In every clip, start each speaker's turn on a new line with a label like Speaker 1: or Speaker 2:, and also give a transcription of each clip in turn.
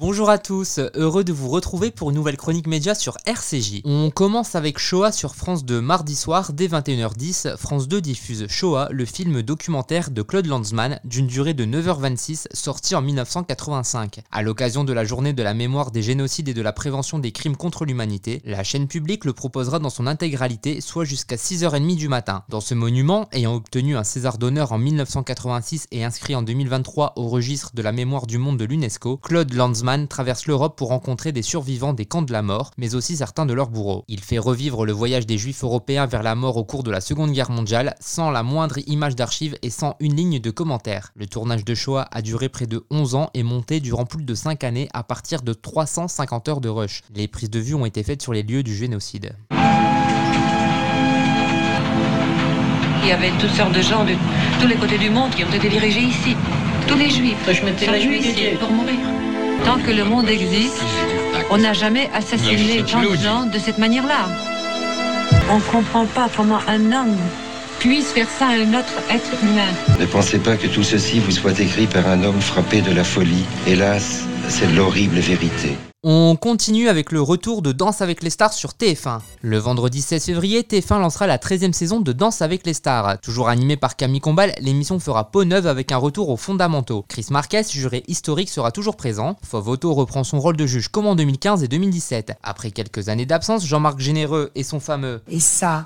Speaker 1: Bonjour à tous, heureux de vous retrouver pour une nouvelle chronique média sur RCJ. On commence avec Shoah sur France 2 mardi soir dès 21h10. France 2 diffuse Shoah, le film documentaire de Claude Lanzmann d'une durée de 9h26 sorti en 1985. À l'occasion de la journée de la mémoire des génocides et de la prévention des crimes contre l'humanité, la chaîne publique le proposera dans son intégralité, soit jusqu'à 6h30 du matin. Dans ce monument, ayant obtenu un César d'honneur en 1986 et inscrit en 2023 au registre de la mémoire du monde de l'UNESCO, Claude Lanzmann traverse l'Europe pour rencontrer des survivants des camps de la mort, mais aussi certains de leurs bourreaux. Il fait revivre le voyage des juifs européens vers la mort au cours de la Seconde Guerre mondiale, sans la moindre image d'archives et sans une ligne de commentaire. Le tournage de Shoah a duré près de 11 ans et monté durant plus de 5 années à partir de 350 heures de rush. Les prises de vue ont été faites sur les lieux du génocide.
Speaker 2: Il y avait toutes sortes de gens de tous les côtés du monde qui ont été dirigés ici. Tous les juifs.
Speaker 3: Je m'étais
Speaker 2: ici pour mourir. Tant que le monde existe, on n'a jamais assassiné tant de gens de cette manière-là. On ne comprend pas comment un homme puisse faire ça à un autre être humain.
Speaker 4: Ne pensez pas que tout ceci vous soit écrit par un homme frappé de la folie. Hélas, c'est l'horrible vérité.
Speaker 1: On continue avec le retour de Danse avec les stars sur TF1. Le vendredi 16 février, TF1 lancera la 13e saison de Danse avec les stars. Toujours animée par Camille Combal, l'émission fera peau neuve avec un retour aux fondamentaux. Chris Marquez, juré historique, sera toujours présent. Fauve reprend son rôle de juge comme en 2015 et 2017. Après quelques années d'absence, Jean-Marc Généreux et son fameux
Speaker 5: Et ça,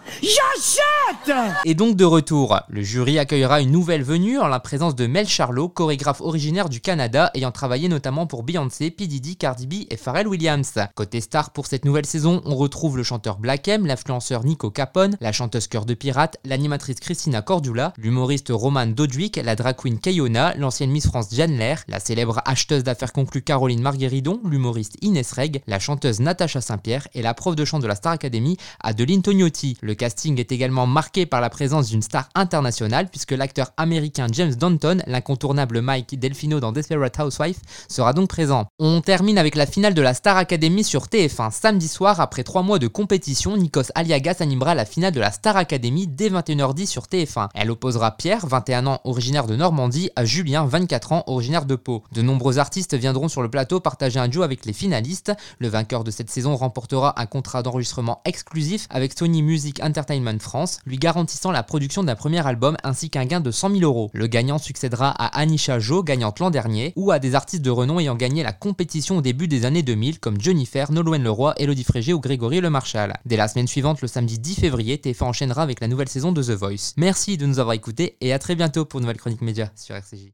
Speaker 1: est donc de retour. Le jury accueillera une nouvelle venue en la présence de Mel Charlot, chorégraphe originaire du Canada ayant travaillé notamment pour Beyoncé, P. Diddy, Cardi B et Pharrell Williams. Côté star pour cette nouvelle saison, on retrouve le chanteur Black M, l'influenceur Nico Capone, la chanteuse Cœur de Pirate, l'animatrice Christina Cordula, l'humoriste Roman Dodwick, la drag queen Kayona, l'ancienne Miss France Jeanne Lair, la célèbre acheteuse d'affaires conclues Caroline Margueridon, l'humoriste Inès Reg, la chanteuse Natacha Saint-Pierre et la prof de chant de la Star Academy Adeline Tognotti. Le casting est également marqué par la présence d'une star internationale puisque l'acteur américain James Danton, l'incontournable Mike Delfino dans Desperate Housewife, sera donc présent. On termine avec la finale de la Star Academy sur TF1 samedi soir. Après trois mois de compétition, Nikos Aliagas animera la finale de la Star Academy dès 21h10 sur TF1. Elle opposera Pierre, 21 ans, originaire de Normandie, à Julien, 24 ans, originaire de Pau. De nombreux artistes viendront sur le plateau partager un duo avec les finalistes. Le vainqueur de cette saison remportera un contrat d'enregistrement exclusif avec Sony Music Entertainment France, garantissant la production d'un premier album ainsi qu'un gain de 100 000 euros. Le gagnant succédera à Anisha Jo, gagnante l'an dernier, ou à des artistes de renom ayant gagné la compétition au début des années 2000 comme Jennifer, Nolwenn Leroy, Elodie Frégé ou Grégory Le Marchal. Dès la semaine suivante, le samedi 10 février, TF1 enchaînera avec la nouvelle saison de The Voice. Merci de nous avoir écoutés et à très bientôt pour une nouvelle chronique média sur RCJ.